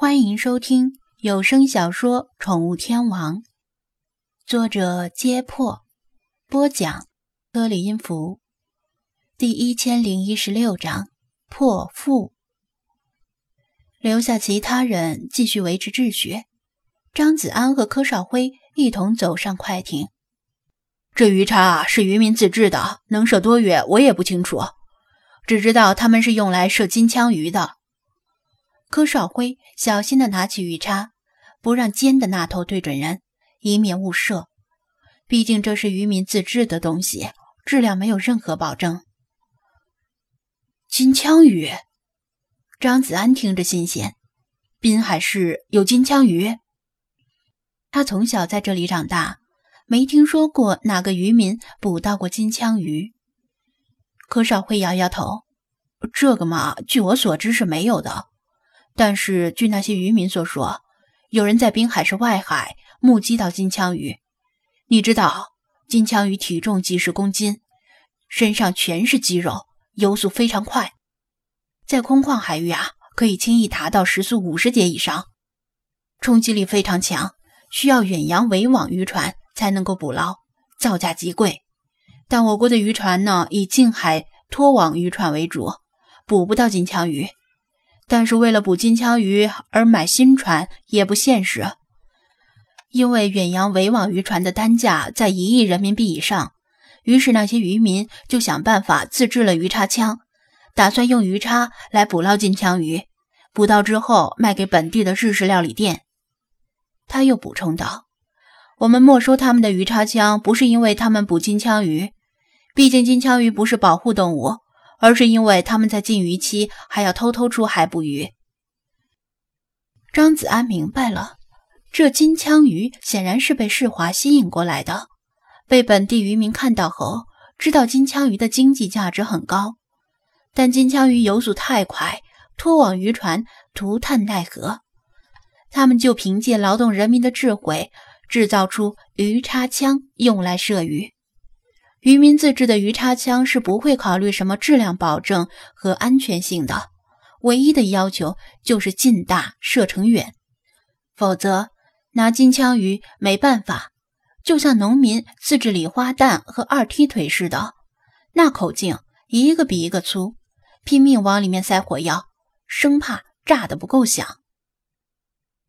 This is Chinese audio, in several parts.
欢迎收听有声小说《宠物天王》，作者：揭破，播讲：柯里音符，第一千零一十六章破腹。留下其他人继续维持秩序。张子安和柯少辉一同走上快艇。这鱼叉是渔民自制的，能射多远我也不清楚，只知道他们是用来射金枪鱼的。柯少辉小心地拿起鱼叉，不让尖的那头对准人，以免误射。毕竟这是渔民自制的东西，质量没有任何保证。金枪鱼，张子安听着新鲜。滨海市有金枪鱼？他从小在这里长大，没听说过哪个渔民捕到过金枪鱼。柯少辉摇摇头：“这个嘛，据我所知是没有的。”但是，据那些渔民所说，有人在滨海市外海目击到金枪鱼。你知道，金枪鱼体重几十公斤，身上全是肌肉，游速非常快，在空旷海域啊，可以轻易达到时速五十节以上，冲击力非常强，需要远洋围网渔船才能够捕捞，造价极贵。但我国的渔船呢，以近海拖网渔船为主，捕不到金枪鱼。但是为了捕金枪鱼而买新船也不现实，因为远洋围网渔船的单价在一亿人民币以上。于是那些渔民就想办法自制了鱼叉枪，打算用鱼叉来捕捞金枪鱼，捕到之后卖给本地的日式料理店。他又补充道：“我们没收他们的鱼叉枪，不是因为他们捕金枪鱼，毕竟金枪鱼不是保护动物。”而是因为他们在禁渔期还要偷偷出海捕鱼。张子安明白了，这金枪鱼显然是被世华吸引过来的，被本地渔民看到后，知道金枪鱼的经济价值很高，但金枪鱼游速太快，拖网渔船涂炭奈何，他们就凭借劳动人民的智慧，制造出鱼叉枪用来射鱼。渔民自制的鱼叉枪是不会考虑什么质量保证和安全性的，唯一的要求就是劲大、射程远，否则拿金枪鱼没办法。就像农民自制礼花弹和二踢腿似的，那口径一个比一个粗，拼命往里面塞火药，生怕炸得不够响。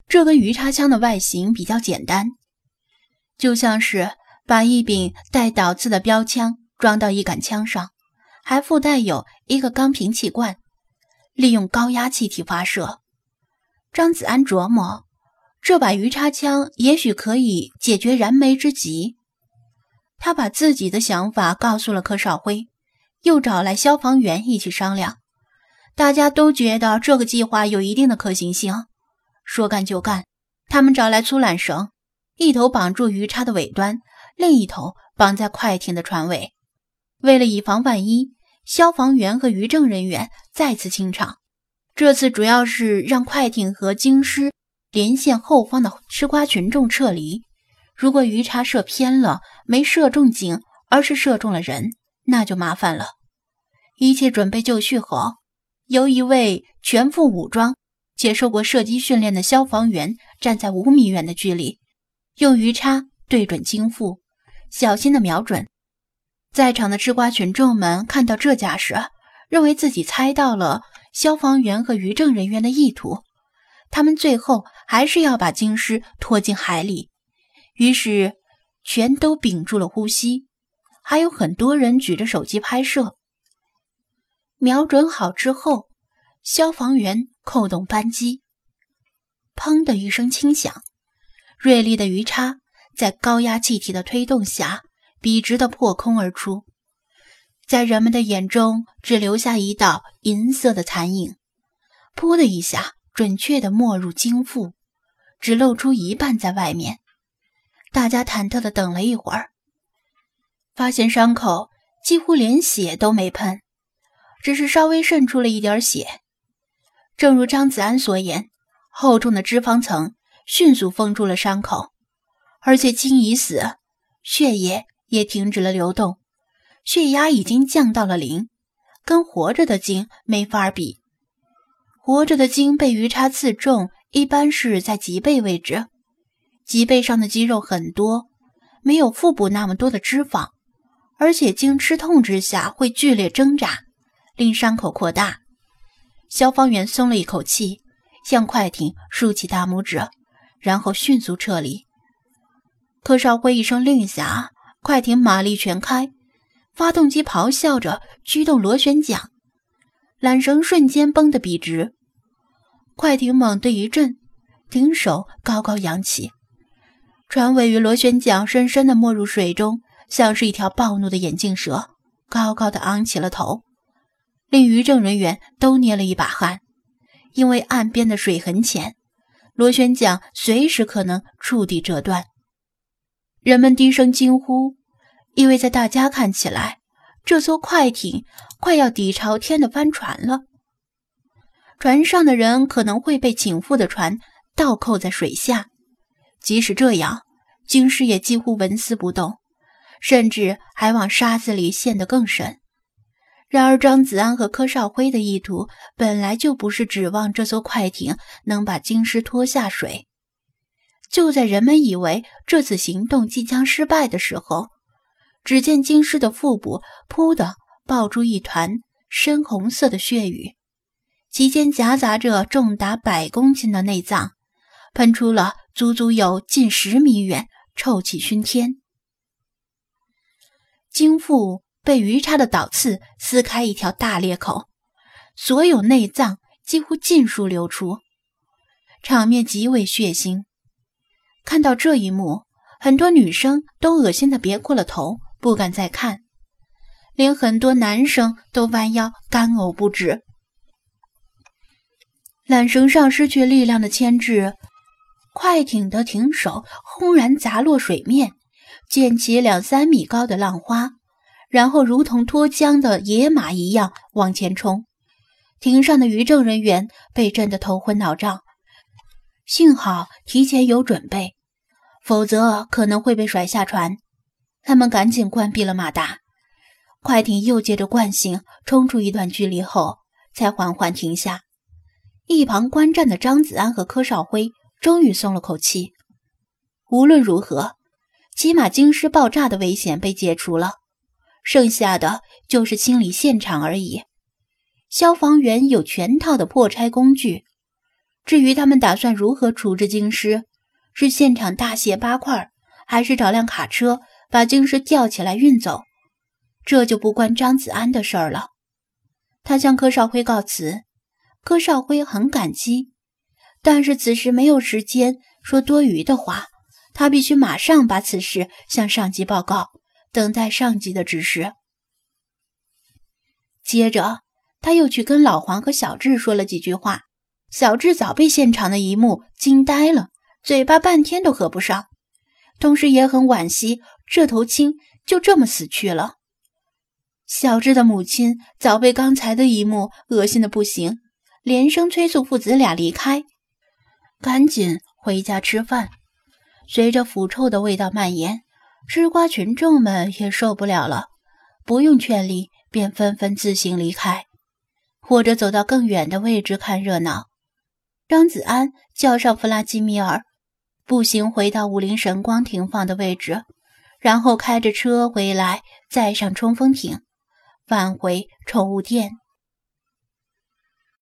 这根鱼叉枪的外形比较简单，就像是。把一柄带倒刺的标枪装到一杆枪上，还附带有一个钢瓶气罐，利用高压气体发射。张子安琢磨，这把鱼叉枪也许可以解决燃眉之急。他把自己的想法告诉了柯少辉，又找来消防员一起商量。大家都觉得这个计划有一定的可行性。说干就干，他们找来粗缆绳，一头绑住鱼叉的尾端。另一头绑在快艇的船尾，为了以防万一，消防员和渔政人员再次清场。这次主要是让快艇和京师连线后方的吃瓜群众撤离。如果鱼叉射偏了，没射中井，而是射中了人，那就麻烦了。一切准备就绪后，由一位全副武装、且受过射击训练的消防员站在五米远的距离，用鱼叉对准京腹。小心的瞄准，在场的吃瓜群众们看到这架势，认为自己猜到了消防员和渔政人员的意图，他们最后还是要把京师拖进海里，于是全都屏住了呼吸，还有很多人举着手机拍摄。瞄准好之后，消防员扣动扳机，砰的一声轻响，锐利的鱼叉。在高压气体的推动下，笔直的破空而出，在人们的眼中只留下一道银色的残影。噗的一下，准确的没入经腹，只露出一半在外面。大家忐忑的等了一会儿，发现伤口几乎连血都没喷，只是稍微渗出了一点血。正如张子安所言，厚重的脂肪层迅速封住了伤口。而且鲸已死，血液也停止了流动，血压已经降到了零，跟活着的鲸没法比。活着的鲸被鱼叉刺中，一般是在脊背位置，脊背上的肌肉很多，没有腹部那么多的脂肪，而且经吃痛之下会剧烈挣扎，令伤口扩大。消防员松了一口气，向快艇竖起大拇指，然后迅速撤离。柯少辉一声令下，快艇马力全开，发动机咆哮着驱动螺旋桨，缆绳瞬间绷得笔直。快艇猛地一震，艇手高高扬起，船尾与螺旋桨深深地没入水中，像是一条暴怒的眼镜蛇，高高的昂起了头，令渔政人员都捏了一把汗，因为岸边的水很浅，螺旋桨随时可能触地折断。人们低声惊呼，因为在大家看起来，这艘快艇快要底朝天的翻船了。船上的人可能会被倾覆的船倒扣在水下，即使这样，京师也几乎纹丝不动，甚至还往沙子里陷得更深。然而，张子安和柯少辉的意图本来就不是指望这艘快艇能把京师拖下水。就在人们以为这次行动即将失败的时候，只见京师的腹部“噗”的爆出一团深红色的血雨。其间夹杂着重达百公斤的内脏，喷出了足足有近十米远，臭气熏天。经腹被鱼叉的倒刺撕开一条大裂口，所有内脏几乎尽数流出，场面极为血腥。看到这一幕，很多女生都恶心的别过了头，不敢再看，连很多男生都弯腰干呕不止。缆绳上失去力量的牵制，快艇的艇手轰然砸落水面，溅起两三米高的浪花，然后如同脱缰的野马一样往前冲。艇上的渔政人员被震得头昏脑胀，幸好提前有准备，否则可能会被甩下船。他们赶紧关闭了马达，快艇又借着惯性冲出一段距离后，才缓缓停下。一旁观战的张子安和柯少辉终于松了口气。无论如何，起码京师爆炸的危险被解除了，剩下的就是清理现场而已。消防员有全套的破拆工具，至于他们打算如何处置京师，是现场大卸八块，还是找辆卡车把京师吊起来运走，这就不关张子安的事儿了。他向柯少辉告辞。柯少辉很感激，但是此时没有时间说多余的话，他必须马上把此事向上级报告，等待上级的指示。接着，他又去跟老黄和小智说了几句话。小智早被现场的一幕惊呆了，嘴巴半天都合不上，同时也很惋惜这头青就这么死去了。小智的母亲早被刚才的一幕恶心的不行。连声催促父子俩离开，赶紧回家吃饭。随着腐臭的味道蔓延，吃瓜群众们也受不了了，不用劝力，便纷纷自行离开，或者走到更远的位置看热闹。张子安叫上弗拉基米尔，步行回到武林神光停放的位置，然后开着车回来，载上冲锋艇，返回宠物店。